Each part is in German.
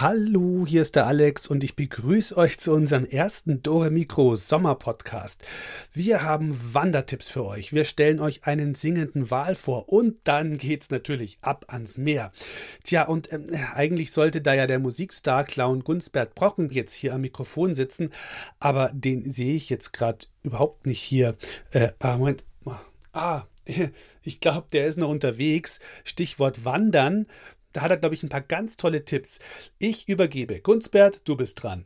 Hallo, hier ist der Alex und ich begrüße euch zu unserem ersten Dore Mikro Sommer Podcast. Wir haben Wandertipps für euch. Wir stellen euch einen singenden Wal vor und dann geht's natürlich ab ans Meer. Tja, und äh, eigentlich sollte da ja der Musikstar Clown Gunsbert Brocken jetzt hier am Mikrofon sitzen, aber den sehe ich jetzt gerade überhaupt nicht hier. Äh, ah, Moment. Ah, ich glaube, der ist noch unterwegs. Stichwort Wandern. Da hat er, glaube ich, ein paar ganz tolle Tipps. Ich übergebe. Gunsbert, du bist dran.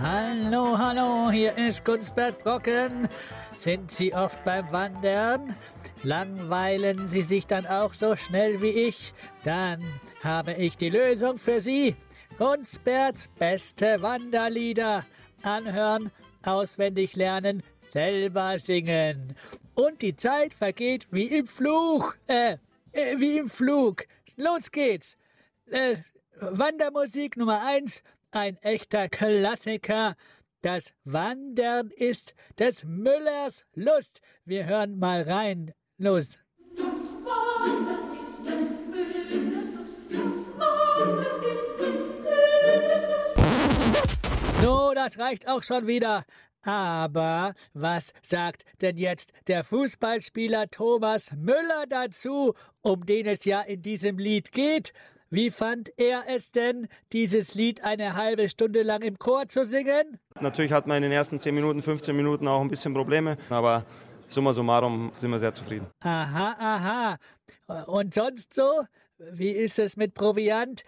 Hallo, hallo, hier ist Gunsbert Brocken. Sind Sie oft beim Wandern? Langweilen Sie sich dann auch so schnell wie ich? Dann habe ich die Lösung für Sie. Gunsberts beste Wanderlieder. Anhören, auswendig lernen, selber singen. Und die Zeit vergeht wie im Fluch. Äh, äh wie im Flug. Los geht's. Äh, Wandermusik Nummer eins, ein echter Klassiker. Das Wandern ist des Müllers Lust. Wir hören mal rein. Los. Das Wandern ist des Müllers Lust. Das Wandern ist des Müllers Lust. So, das reicht auch schon wieder. Aber was sagt denn jetzt der Fußballspieler Thomas Müller dazu, um den es ja in diesem Lied geht? Wie fand er es denn, dieses Lied eine halbe Stunde lang im Chor zu singen? Natürlich hat man in den ersten 10 Minuten, 15 Minuten auch ein bisschen Probleme, aber summa summarum sind wir sehr zufrieden. Aha, aha. Und sonst so? Wie ist es mit Proviant?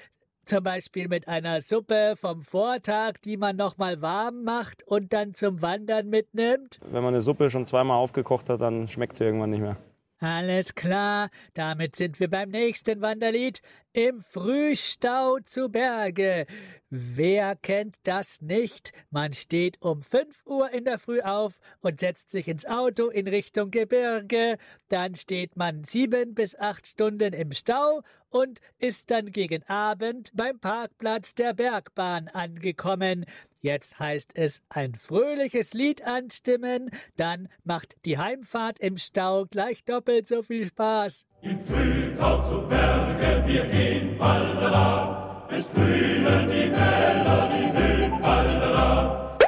Zum Beispiel mit einer Suppe vom Vortag, die man nochmal warm macht und dann zum Wandern mitnimmt? Wenn man eine Suppe schon zweimal aufgekocht hat, dann schmeckt sie irgendwann nicht mehr. Alles klar, damit sind wir beim nächsten Wanderlied. Im Frühstau zu Berge. Wer kennt das nicht? Man steht um 5 Uhr in der Früh auf und setzt sich ins Auto in Richtung Gebirge. Dann steht man sieben bis acht Stunden im Stau und ist dann gegen Abend beim Parkplatz der Bergbahn angekommen. Jetzt heißt es ein fröhliches Lied anstimmen, dann macht die Heimfahrt im Stau gleich doppelt so viel Spaß. Im Frühtau zu Berge, wir gehen Fallera, es grünen die Wälder, die Höhen Fallera.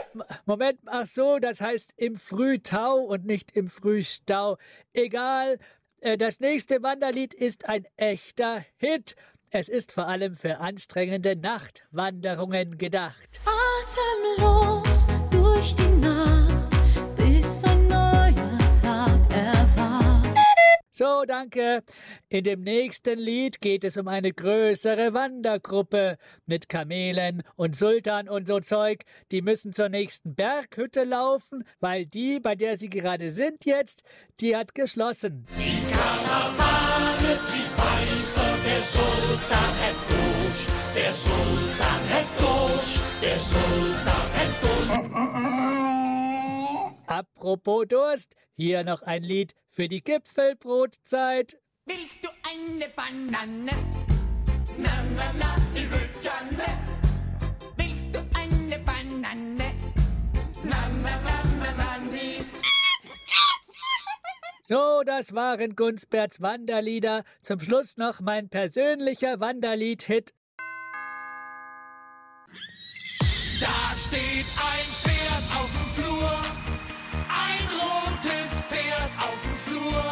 Moment, ach so, das heißt im Frühtau und nicht im Frühstau. Egal, äh, das nächste Wanderlied ist ein echter Hit. Es ist vor allem für anstrengende Nachtwanderungen gedacht. Atemlos durch die Nacht, bis ein neuer Tag erwacht. So, danke. In dem nächsten Lied geht es um eine größere Wandergruppe mit Kamelen und Sultan und so Zeug. Die müssen zur nächsten Berghütte laufen, weil die, bei der sie gerade sind jetzt, die hat geschlossen. Die Karawane zieht weiter, der Sultan hat durch, der Sultan Apropos Durst, hier noch ein Lied für die Gipfelbrotzeit. Willst du eine Banane? Na, na, na, die Rückane. Willst du eine Banane? Na, na, na, na, na, die. So, das waren Gunsberts Wanderlieder. Zum Schluss noch mein persönlicher Wanderlied-Hit. Da steht ein Pferd auf dem Flur, ein rotes Pferd auf dem Flur.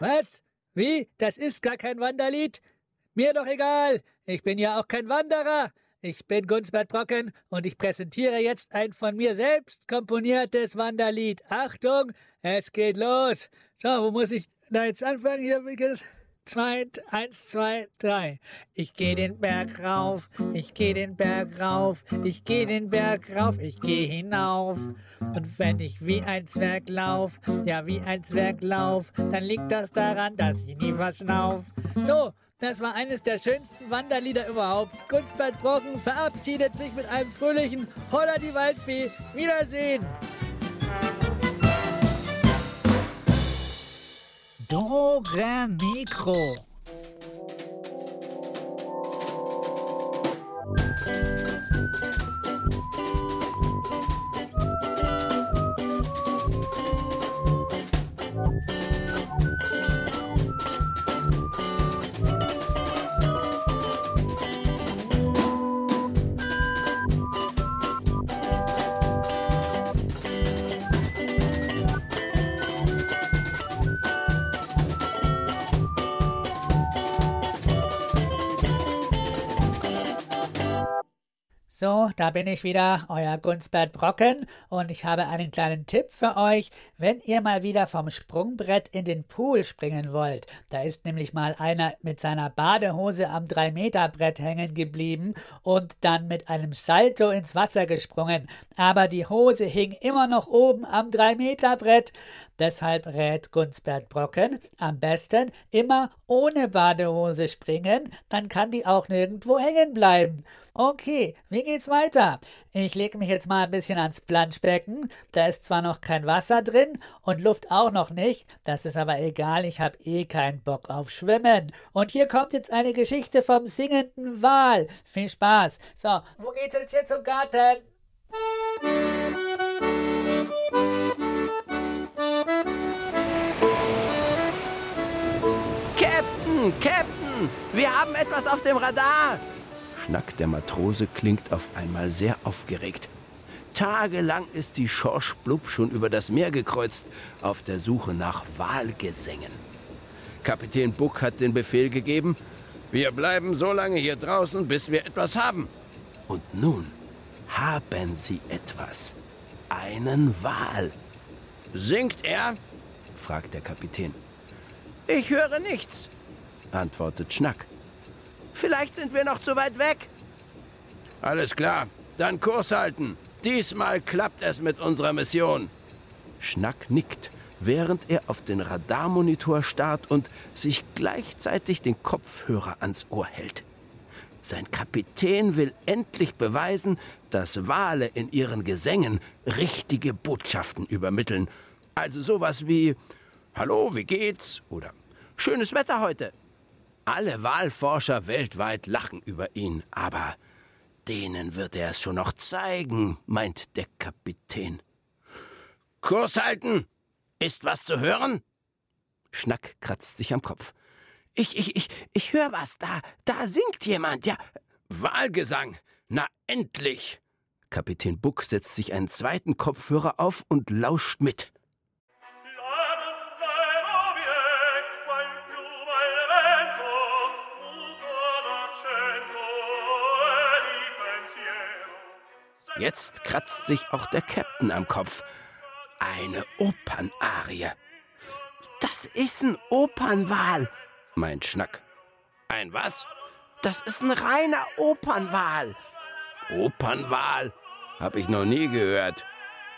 Was? Wie? Das ist gar kein Wanderlied? Mir doch egal. Ich bin ja auch kein Wanderer. Ich bin Gunsbert Brocken und ich präsentiere jetzt ein von mir selbst komponiertes Wanderlied. Achtung, es geht los. So, wo muss ich da jetzt anfangen? Hier, zwei, eins, zwei, drei. Ich gehe den Berg rauf, ich gehe den Berg rauf, ich gehe den Berg rauf, ich gehe hinauf. Und wenn ich wie ein Zwerg lauf, ja wie ein Zwerg lauf, dann liegt das daran, dass ich nie verschnauf. So, das war eines der schönsten Wanderlieder überhaupt. Gunsbert Brocken verabschiedet sich mit einem fröhlichen Holla die Waldfee. Wiedersehen! Dora Mikro. So, da bin ich wieder, euer Gunstbert Brocken und ich habe einen kleinen Tipp für euch, wenn ihr mal wieder vom Sprungbrett in den Pool springen wollt. Da ist nämlich mal einer mit seiner Badehose am 3-Meter-Brett hängen geblieben und dann mit einem Salto ins Wasser gesprungen. Aber die Hose hing immer noch oben am 3-Meter-Brett. Deshalb rät Gunstbert Brocken am besten immer ohne Badehose springen, dann kann die auch nirgendwo hängen bleiben. Okay, wie geht's weiter? Ich lege mich jetzt mal ein bisschen ans Planschbecken. Da ist zwar noch kein Wasser drin und Luft auch noch nicht, das ist aber egal, ich habe eh keinen Bock auf Schwimmen. Und hier kommt jetzt eine Geschichte vom singenden Wal. Viel Spaß. So, wo geht's jetzt hier zum Garten? Captain, Captain, wir haben etwas auf dem Radar. Schnack der Matrose klingt auf einmal sehr aufgeregt. Tagelang ist die Schorsch Blub schon über das Meer gekreuzt, auf der Suche nach Walgesängen. Kapitän Buck hat den Befehl gegeben, wir bleiben so lange hier draußen, bis wir etwas haben. Und nun haben sie etwas. Einen Wal. Singt er? fragt der Kapitän. Ich höre nichts, antwortet Schnack. Vielleicht sind wir noch zu weit weg. Alles klar, dann Kurs halten. Diesmal klappt es mit unserer Mission. Schnack nickt, während er auf den Radarmonitor starrt und sich gleichzeitig den Kopfhörer ans Ohr hält. Sein Kapitän will endlich beweisen, dass Wale in ihren Gesängen richtige Botschaften übermitteln. Also sowas wie Hallo, wie geht's? Oder Schönes Wetter heute. Alle Wahlforscher weltweit lachen über ihn, aber denen wird er es schon noch zeigen, meint der Kapitän. Kurs halten! Ist was zu hören? Schnack kratzt sich am Kopf. Ich, ich, ich, ich höre was. Da, da singt jemand, ja. Wahlgesang. Na endlich! Kapitän Buck setzt sich einen zweiten Kopfhörer auf und lauscht mit. Jetzt kratzt sich auch der Captain am Kopf. Eine Opernarie. Das ist ein Opernwal, meint Schnack. Ein was? Das ist ein reiner Opernwal. Opernwal? Hab ich noch nie gehört.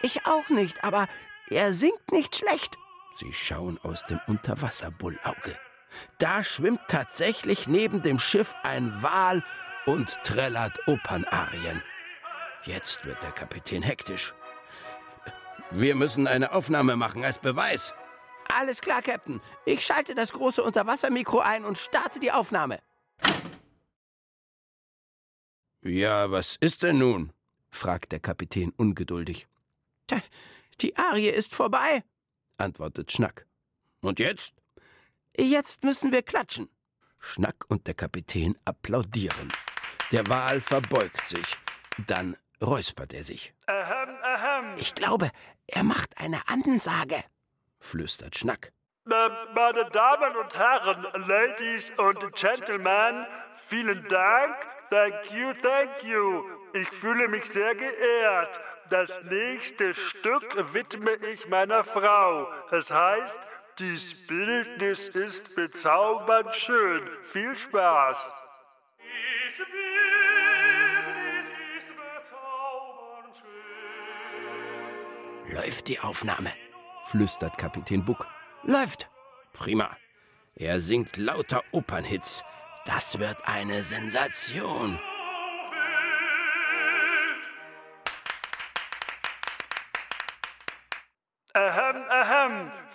Ich auch nicht, aber er singt nicht schlecht. Sie schauen aus dem Unterwasserbullauge. Da schwimmt tatsächlich neben dem Schiff ein Wal und trällert Opernarien. Jetzt wird der Kapitän hektisch. Wir müssen eine Aufnahme machen als Beweis. Alles klar, Captain. Ich schalte das große Unterwassermikro ein und starte die Aufnahme. Ja, was ist denn nun? fragt der Kapitän ungeduldig. Die Arie ist vorbei, antwortet Schnack. Und jetzt? Jetzt müssen wir klatschen. Schnack und der Kapitän applaudieren. Der Wal verbeugt sich. Dann räuspert er sich. Ahem, ahem. Ich glaube, er macht eine Ansage, flüstert Schnack. Ähm, Meine Damen und Herren, Ladies und Gentlemen, vielen Dank. Thank you, thank you. Ich fühle mich sehr geehrt. Das nächste Stück widme ich meiner Frau. Es heißt, dies Bildnis ist bezaubernd schön. Viel Spaß. Läuft die Aufnahme, flüstert Kapitän Buck. Läuft. Prima. Er singt lauter Opernhits. Das wird eine Sensation. Ahem.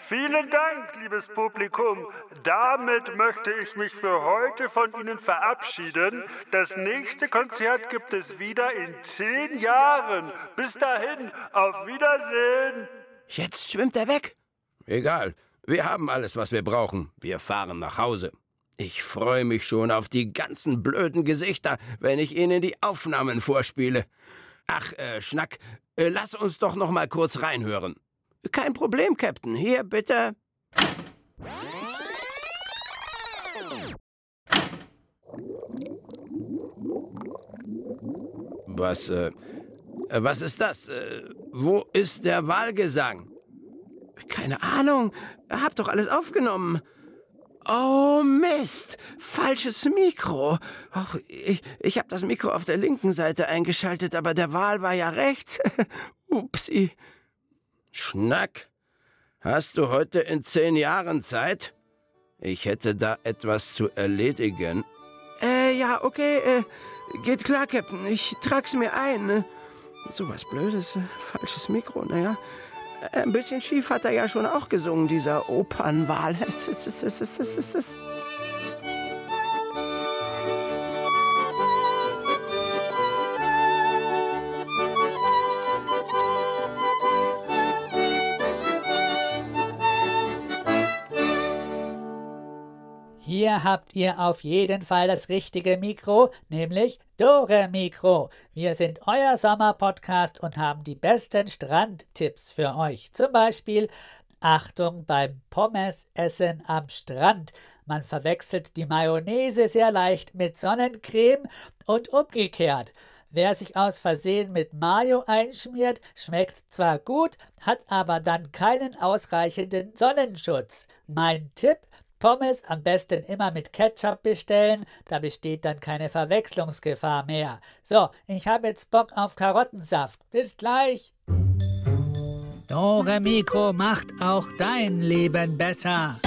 Vielen Dank, liebes Publikum. Damit möchte ich mich für heute von Ihnen verabschieden. Das nächste Konzert gibt es wieder in zehn Jahren. Bis dahin, auf Wiedersehen. Jetzt schwimmt er weg. Egal, wir haben alles, was wir brauchen. Wir fahren nach Hause. Ich freue mich schon auf die ganzen blöden Gesichter, wenn ich Ihnen die Aufnahmen vorspiele. Ach, äh, Schnack, äh, lass uns doch noch mal kurz reinhören. Kein Problem, Captain. Hier, bitte. Was, äh, äh, was ist das? Äh, wo ist der Wahlgesang? Keine Ahnung. Hab doch alles aufgenommen. Oh Mist, falsches Mikro. Ach, ich, ich habe das Mikro auf der linken Seite eingeschaltet, aber der Wahl war ja rechts. Upsi. Schnack, hast du heute in zehn Jahren Zeit? Ich hätte da etwas zu erledigen. Äh, ja, okay, äh, geht klar, Captain. Ich trag's mir ein. Ne? So was Blödes, äh, falsches Mikro, naja. Äh, Ein bisschen schief hat er ja schon auch gesungen, dieser Opernwahl. Hier habt ihr auf jeden Fall das richtige Mikro, nämlich Dore Mikro. Wir sind euer Sommerpodcast und haben die besten Strandtipps für euch. Zum Beispiel Achtung beim Pommesessen am Strand. Man verwechselt die Mayonnaise sehr leicht mit Sonnencreme und umgekehrt. Wer sich aus Versehen mit Mayo einschmiert, schmeckt zwar gut, hat aber dann keinen ausreichenden Sonnenschutz. Mein Tipp, Pommes am besten immer mit Ketchup bestellen, da besteht dann keine Verwechslungsgefahr mehr. So, ich habe jetzt Bock auf Karottensaft. Bis gleich. Dore Mikro macht auch dein Leben besser.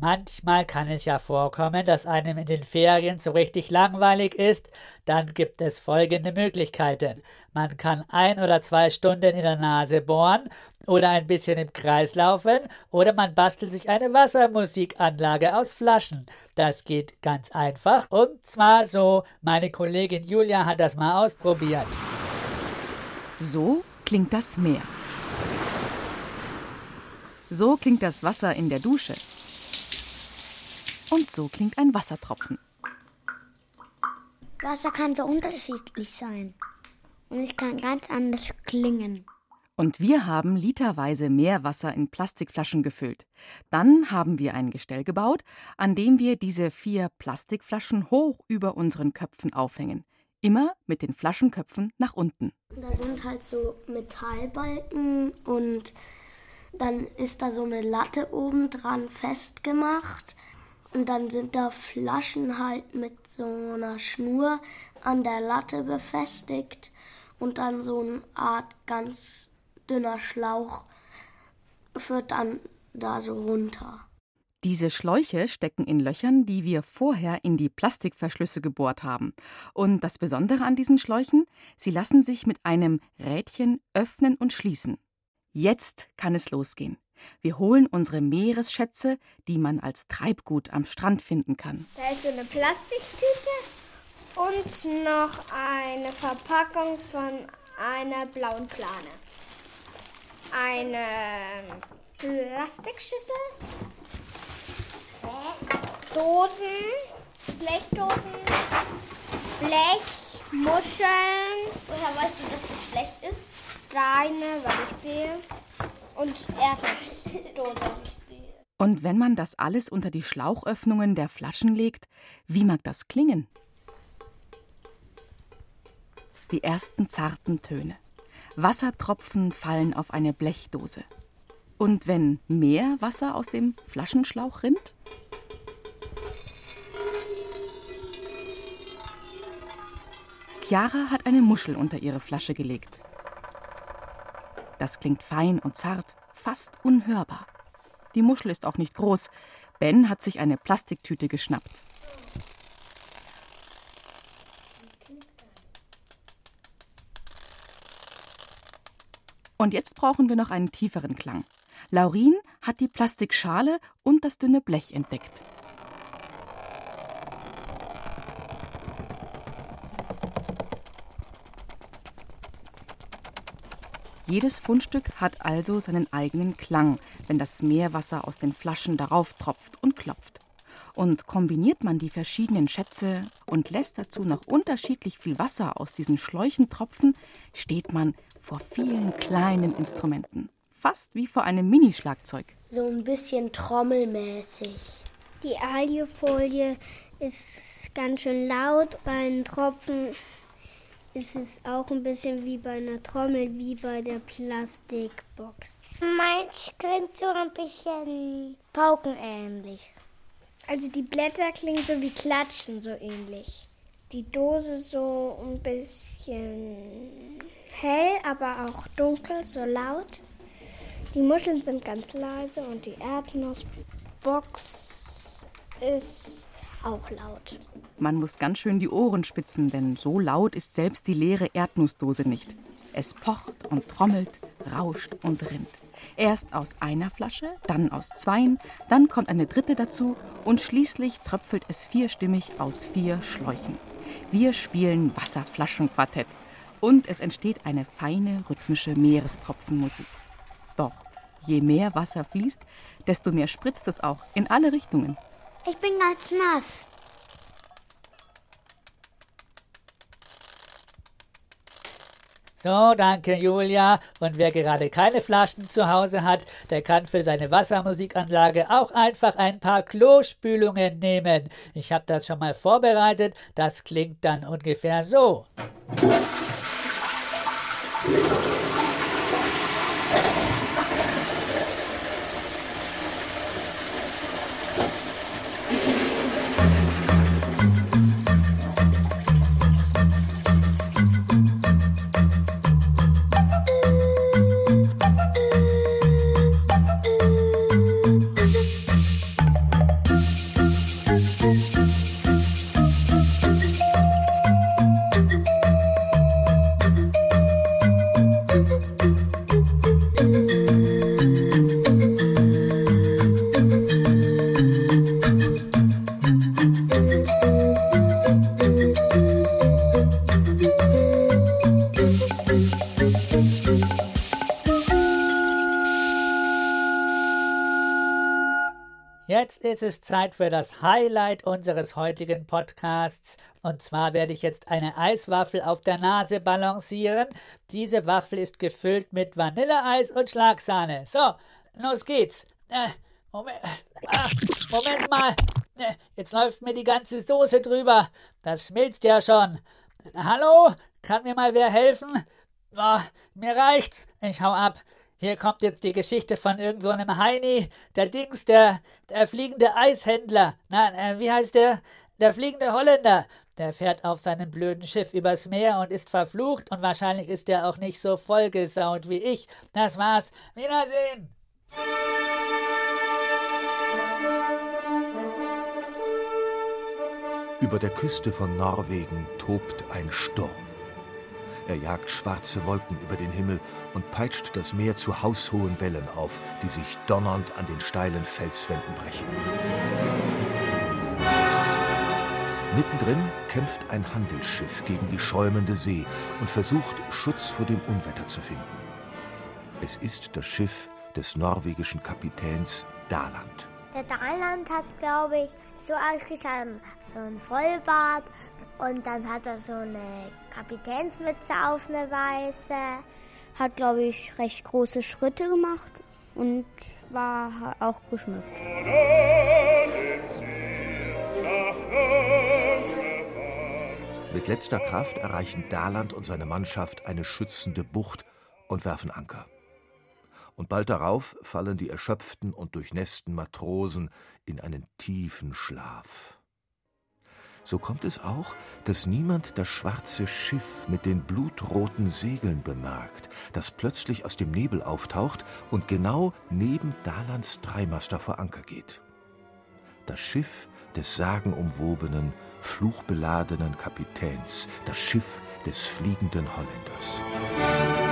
Manchmal kann es ja vorkommen, dass einem in den Ferien so richtig langweilig ist. Dann gibt es folgende Möglichkeiten. Man kann ein oder zwei Stunden in der Nase bohren oder ein bisschen im Kreis laufen oder man bastelt sich eine Wassermusikanlage aus Flaschen. Das geht ganz einfach und zwar so. Meine Kollegin Julia hat das mal ausprobiert. So klingt das Meer. So klingt das Wasser in der Dusche. Und so klingt ein Wassertropfen. Wasser kann so unterschiedlich sein. Und es kann ganz anders klingen. Und wir haben literweise Meerwasser in Plastikflaschen gefüllt. Dann haben wir ein Gestell gebaut, an dem wir diese vier Plastikflaschen hoch über unseren Köpfen aufhängen. Immer mit den Flaschenköpfen nach unten. Da sind halt so Metallbalken und dann ist da so eine Latte oben dran festgemacht. Und dann sind da Flaschen halt mit so einer Schnur an der Latte befestigt und dann so eine Art ganz dünner Schlauch führt dann da so runter. Diese Schläuche stecken in Löchern, die wir vorher in die Plastikverschlüsse gebohrt haben. Und das Besondere an diesen Schläuchen, sie lassen sich mit einem Rädchen öffnen und schließen. Jetzt kann es losgehen. Wir holen unsere Meeresschätze, die man als Treibgut am Strand finden kann. Da ist so eine Plastiktüte und noch eine Verpackung von einer blauen Plane. Eine Plastikschüssel, Dosen, Blechdosen, Blechmuscheln. Woher weißt du, dass das Blech ist? Steine, was ich sehe. Und Erdnussdose. Und wenn man das alles unter die Schlauchöffnungen der Flaschen legt, wie mag das klingen? Die ersten zarten Töne. Wassertropfen fallen auf eine Blechdose. Und wenn mehr Wasser aus dem Flaschenschlauch rinnt? Chiara hat eine Muschel unter ihre Flasche gelegt. Das klingt fein und zart, fast unhörbar. Die Muschel ist auch nicht groß. Ben hat sich eine Plastiktüte geschnappt. Und jetzt brauchen wir noch einen tieferen Klang. Laurin hat die Plastikschale und das dünne Blech entdeckt. Jedes Fundstück hat also seinen eigenen Klang, wenn das Meerwasser aus den Flaschen darauf tropft und klopft. Und kombiniert man die verschiedenen Schätze und lässt dazu noch unterschiedlich viel Wasser aus diesen Schläuchen tropfen, steht man vor vielen kleinen Instrumenten. Fast wie vor einem Minischlagzeug. So ein bisschen trommelmäßig. Die Aliofolie ist ganz schön laut. Bei den Tropfen ist es auch ein bisschen wie bei einer Trommel, wie bei der Plastikbox. Meins klingt so ein bisschen paukenähnlich. Also die Blätter klingen so wie Klatschen, so ähnlich. Die Dose so ein bisschen hell, aber auch dunkel, so laut. Die Muscheln sind ganz leise und die Erdnussbox ist auch laut. Man muss ganz schön die Ohren spitzen, denn so laut ist selbst die leere Erdnussdose nicht. Es pocht und trommelt, rauscht und rinnt. Erst aus einer Flasche, dann aus zweien, dann kommt eine dritte dazu und schließlich tröpfelt es vierstimmig aus vier Schläuchen. Wir spielen Wasserflaschenquartett und es entsteht eine feine rhythmische Meerestropfenmusik. Doch je mehr Wasser fließt, desto mehr spritzt es auch in alle Richtungen. Ich bin ganz nass. So, danke Julia. Und wer gerade keine Flaschen zu Hause hat, der kann für seine Wassermusikanlage auch einfach ein paar Klospülungen nehmen. Ich habe das schon mal vorbereitet. Das klingt dann ungefähr so. Jetzt ist es Zeit für das Highlight unseres heutigen Podcasts. Und zwar werde ich jetzt eine Eiswaffel auf der Nase balancieren. Diese Waffel ist gefüllt mit Vanilleeis und Schlagsahne. So, los geht's. Äh, Moment, ah, Moment mal. Äh, Jetzt läuft mir die ganze Soße drüber. Das schmilzt ja schon. Hallo? Kann mir mal wer helfen? Oh, mir reicht's. Ich hau ab. Hier kommt jetzt die Geschichte von irgendeinem so Heini, der Dings, der, der fliegende Eishändler. Na, äh, wie heißt der? Der fliegende Holländer. Der fährt auf seinem blöden Schiff übers Meer und ist verflucht und wahrscheinlich ist er auch nicht so vollgesaut wie ich. Das war's. Wiedersehen. Über der Küste von Norwegen tobt ein Sturm. Er jagt schwarze Wolken über den Himmel und peitscht das Meer zu haushohen Wellen auf, die sich donnernd an den steilen Felswänden brechen. Mittendrin kämpft ein Handelsschiff gegen die schäumende See und versucht, Schutz vor dem Unwetter zu finden. Es ist das Schiff des norwegischen Kapitäns Daland. Der Daland hat, glaube ich, so ausgeschaut, so ein Vollbart und dann hat er so eine Kapitänsmütze auf eine weiße. Hat, glaube ich, recht große Schritte gemacht. und war auch geschmückt. Mit letzter Kraft erreichen Daland und seine Mannschaft eine schützende Bucht und werfen Anker. Und bald darauf fallen die erschöpften und durchnässten Matrosen in einen tiefen Schlaf. So kommt es auch, dass niemand das schwarze Schiff mit den blutroten Segeln bemerkt, das plötzlich aus dem Nebel auftaucht und genau neben Dalands Dreimaster vor Anker geht. Das Schiff des sagenumwobenen, fluchbeladenen Kapitäns, das Schiff des fliegenden Holländers.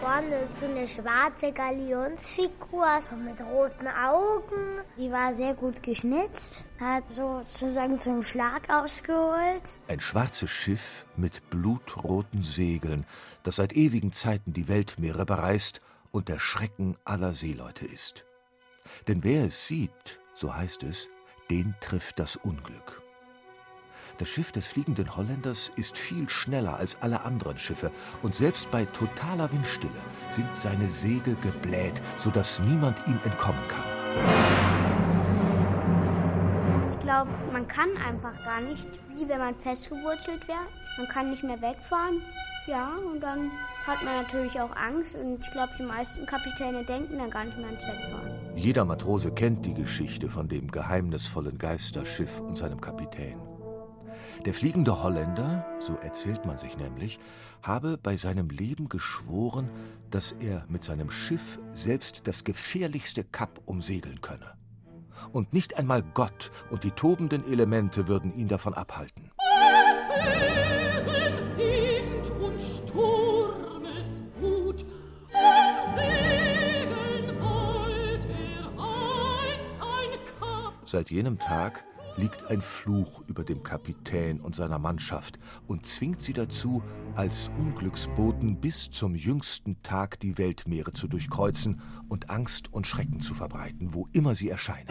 Vorne so eine schwarze Galionsfigur mit roten Augen. Die war sehr gut geschnitzt, hat sozusagen zum Schlag ausgeholt. Ein schwarzes Schiff mit blutroten Segeln, das seit ewigen Zeiten die Weltmeere bereist und der Schrecken aller Seeleute ist. Denn wer es sieht, so heißt es, den trifft das Unglück. Das Schiff des fliegenden Holländers ist viel schneller als alle anderen Schiffe und selbst bei totaler Windstille sind seine Segel gebläht, sodass niemand ihm entkommen kann. Ich glaube, man kann einfach gar nicht, wie wenn man festgewurzelt wäre. Man kann nicht mehr wegfahren. Ja, und dann hat man natürlich auch Angst und ich glaube, die meisten Kapitäne denken dann gar nicht mehr ans Wegfahren. Jeder Matrose kennt die Geschichte von dem geheimnisvollen Geisterschiff und seinem Kapitän. Der fliegende Holländer, so erzählt man sich nämlich, habe bei seinem Leben geschworen, dass er mit seinem Schiff selbst das gefährlichste Kap umsegeln könne. Und nicht einmal Gott und die tobenden Elemente würden ihn davon abhalten. Bösen Wind und Sturmeswut und Segeln wollt er einst ein Kap. Seit jenem Tag liegt ein Fluch über dem Kapitän und seiner Mannschaft und zwingt sie dazu, als Unglücksboten bis zum jüngsten Tag die Weltmeere zu durchkreuzen und Angst und Schrecken zu verbreiten, wo immer sie erscheinen.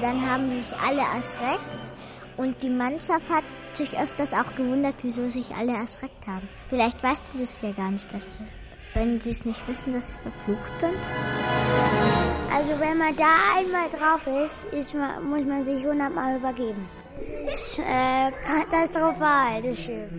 Dann haben sich alle erschreckt und die Mannschaft hat sich öfters auch gewundert, wieso sich alle erschreckt haben. Vielleicht weißt du das ja gar nicht, dass sie, wenn sie es nicht wissen, dass sie verflucht sind. Also wenn man da einmal drauf ist, ist man, muss man sich hundertmal übergeben. Äh, katastrophal, das Schiff.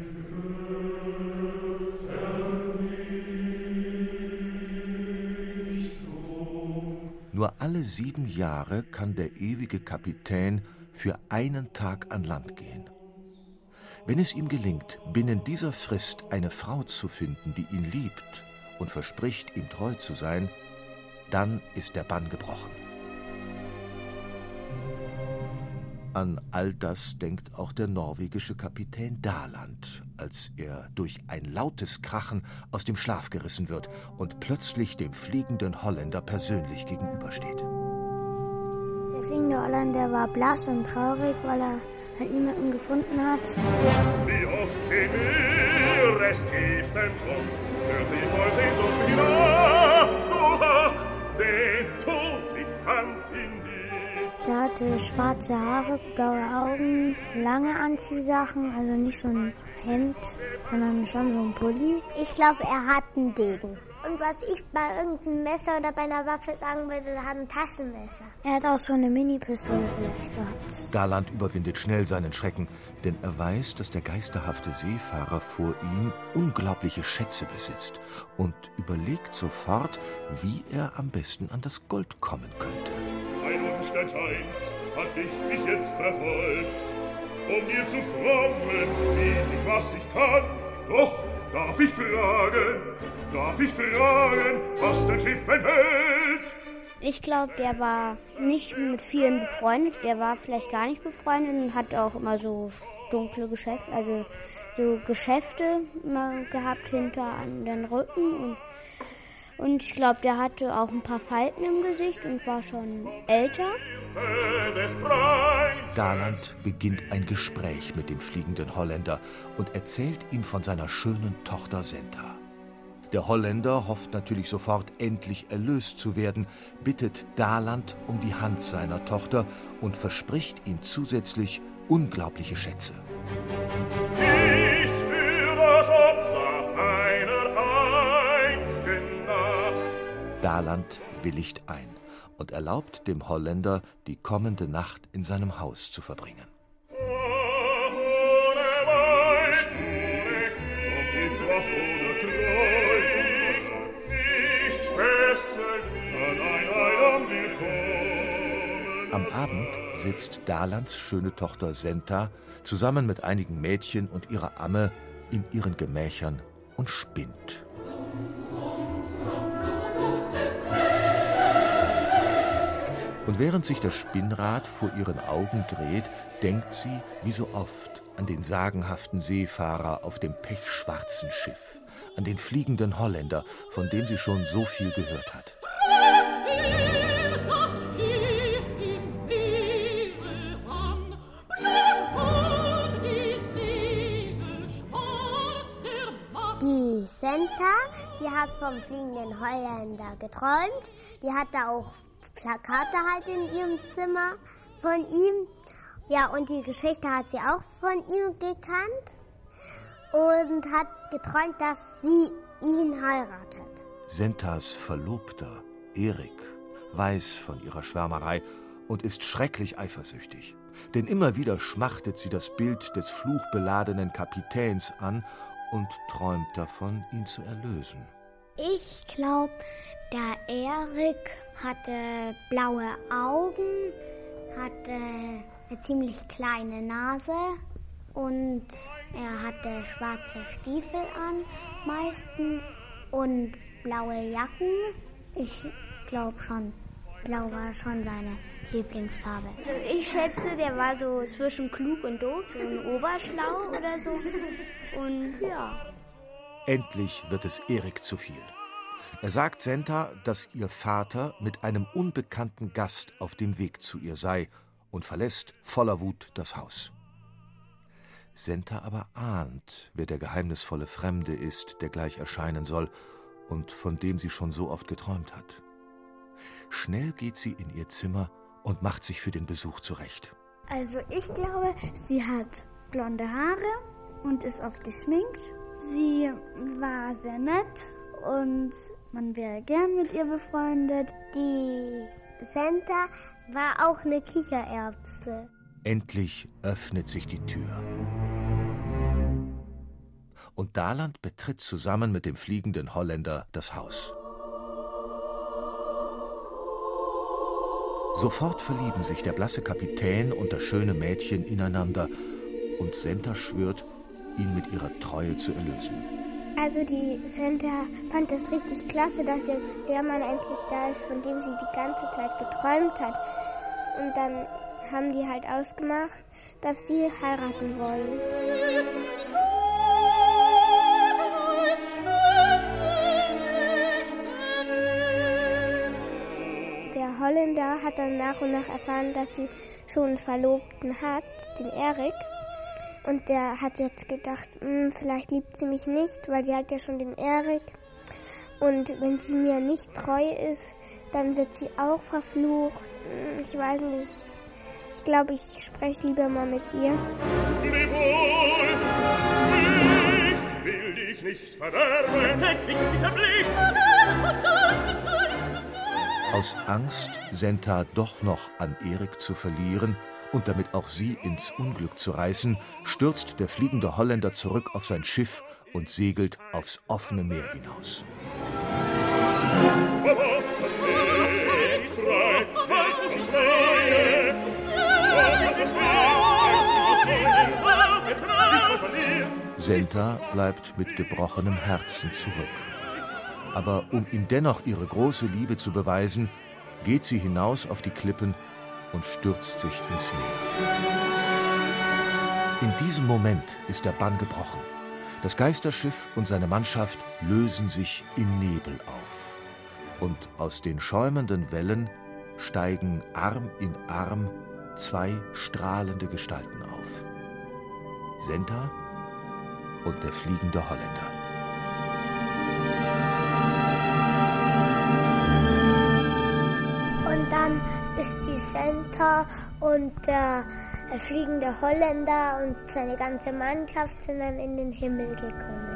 Nur alle sieben Jahre kann der ewige Kapitän für einen Tag an Land gehen. Wenn es ihm gelingt, binnen dieser Frist eine Frau zu finden, die ihn liebt und verspricht, ihm treu zu sein, dann ist der Bann gebrochen. An all das denkt auch der norwegische Kapitän Daland, als er durch ein lautes Krachen aus dem Schlaf gerissen wird und plötzlich dem fliegenden Holländer persönlich gegenübersteht. Der fliegende Holländer war blass und traurig, weil er halt niemanden gefunden hat. Wie oft den Meerestiefsten Schlund stört sie voll Sehnsucht mich nah. Doch den Tod, ich fand ihn nie. Der hatte schwarze Haare, blaue Augen, lange Anziehsachen, also nicht so ein Hemd, sondern schon so ein Pulli. Ich glaube, er hat einen Degen. Und was ich bei irgendeinem Messer oder bei einer Waffe sagen würde, er hat ein Taschenmesser. Er hat auch so eine Mini-Pistole vielleicht gehabt. Daland überwindet schnell seinen Schrecken, denn er weiß, dass der geisterhafte Seefahrer vor ihm unglaubliche Schätze besitzt und überlegt sofort, wie er am besten an das Gold kommen könnte. Ein dein Scheins hat dich bis jetzt verfolgt, um dir zu frommen, biet ich was ich kann. Doch darf ich fragen, darf ich fragen, was dein Schiff enthält? Ich glaube, der war nicht mit vielen befreundet. Der war vielleicht gar nicht befreundet und hat auch immer so dunkle Geschäfte, also so Geschäfte gehabt hinter an den Rücken und und ich glaube, der hatte auch ein paar Falten im Gesicht und war schon älter. Daland beginnt ein Gespräch mit dem fliegenden Holländer und erzählt ihm von seiner schönen Tochter Senta. Der Holländer hofft natürlich sofort, endlich erlöst zu werden, bittet Daland um die Hand seiner Tochter und verspricht ihm zusätzlich unglaubliche Schätze. Daland willigt ein und erlaubt dem Holländer, die kommende Nacht in seinem Haus zu verbringen. Am Abend sitzt Dalands schöne Tochter Senta zusammen mit einigen Mädchen und ihrer Amme in ihren Gemächern und spinnt. Und während sich das Spinnrad vor ihren Augen dreht, denkt sie, wie so oft, an den sagenhaften Seefahrer auf dem pechschwarzen Schiff, an den fliegenden Holländer, von dem sie schon so viel gehört hat. Die Senta, die hat vom fliegenden Holländer geträumt. Die hatte auch Plakate halt in ihrem Zimmer von ihm. Ja, und die Geschichte hat sie auch von ihm gekannt und hat geträumt, dass sie ihn heiratet. Sentas Verlobter, Erik, weiß von ihrer Schwärmerei und ist schrecklich eifersüchtig. Denn immer wieder schmachtet sie das Bild des fluchbeladenen Kapitäns an und träumt davon, ihn zu erlösen. Ich glaube, der Erik hatte blaue Augen, hatte eine ziemlich kleine Nase und er hatte schwarze Stiefel an meistens und blaue Jacken. Ich glaube schon, blau war schon seine Lieblingsfarbe. Also ich schätze, der war so zwischen klug und doof, so ein Oberschlau oder so. Und ja. Endlich wird es Erik zu viel. Er sagt Senta, dass ihr Vater mit einem unbekannten Gast auf dem Weg zu ihr sei und verlässt voller Wut das Haus. Senta aber ahnt, wer der geheimnisvolle Fremde ist, der gleich erscheinen soll und von dem sie schon so oft geträumt hat. Schnell geht sie in ihr Zimmer und macht sich für den Besuch zurecht. Also ich glaube, sie hat blonde Haare und ist oft geschminkt. Sie war sehr nett und man wäre gern mit ihr befreundet. Die Senta war auch eine Kichererbse. Endlich öffnet sich die Tür. Und Daland betritt zusammen mit dem fliegenden Holländer das Haus. Sofort verlieben sich der blasse Kapitän und das schöne Mädchen ineinander und Senta schwört, ihn mit ihrer Treue zu erlösen. Also die Santa fand das richtig klasse, dass jetzt der Mann endlich da ist, von dem sie die ganze Zeit geträumt hat. Und dann haben die halt ausgemacht, dass sie heiraten wollen. Der Holländer hat dann nach und nach erfahren, dass sie schon einen Verlobten hat, den Erik. Und der hat jetzt gedacht, "Hm, vielleicht liebt sie mich nicht, weil sie hat ja schon den Erik. Und wenn sie mir nicht treu ist, dann wird sie auch verflucht. Hm, Ich weiß nicht. Ich glaube, ich spreche lieber mal mit ihr. will dich nicht verderben. Seid nicht dieser Blick. Aus Angst, Senta doch noch an Erik zu verlieren und damit auch sie ins Unglück zu reißen, stürzt der fliegende Holländer zurück auf sein Schiff und segelt aufs offene Meer hinaus. Senta bleibt mit gebrochenem Herzen zurück. Aber um ihm dennoch ihre große Liebe zu beweisen, geht sie hinaus auf die Klippen und stürzt sich ins Meer. In diesem Moment ist der Bann gebrochen. Das Geisterschiff und seine Mannschaft lösen sich in Nebel auf. Und aus den schäumenden Wellen steigen Arm in Arm zwei strahlende Gestalten auf. Senta und der fliegende Holländer. Santa und der ein fliegender Holländer und seine ganze Mannschaft sind dann in den Himmel gekommen.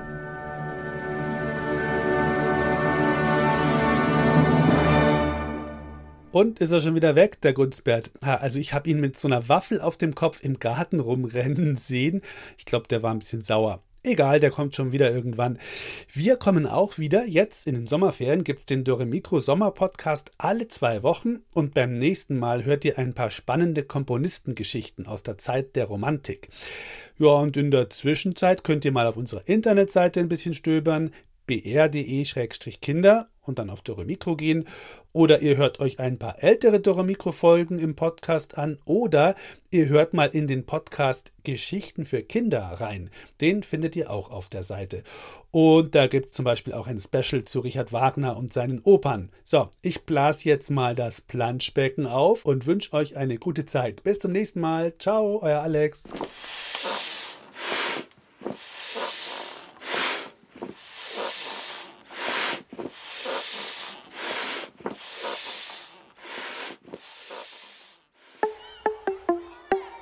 Und ist er schon wieder weg, der Gunsbert? Also ich habe ihn mit so einer Waffel auf dem Kopf im Garten rumrennen sehen. Ich glaube, der war ein bisschen sauer. Egal, der kommt schon wieder irgendwann. Wir kommen auch wieder. Jetzt in den Sommerferien gibt es den Doremikro Sommer Podcast alle zwei Wochen und beim nächsten Mal hört ihr ein paar spannende Komponistengeschichten aus der Zeit der Romantik. Ja, und in der Zwischenzeit könnt ihr mal auf unserer Internetseite ein bisschen stöbern br.de-kinder und dann auf Doremikro gehen. Oder ihr hört euch ein paar ältere Doremikro-Folgen im Podcast an. Oder ihr hört mal in den Podcast Geschichten für Kinder rein. Den findet ihr auch auf der Seite. Und da gibt es zum Beispiel auch ein Special zu Richard Wagner und seinen Opern. So, ich blas jetzt mal das Planschbecken auf und wünsche euch eine gute Zeit. Bis zum nächsten Mal. Ciao, euer Alex.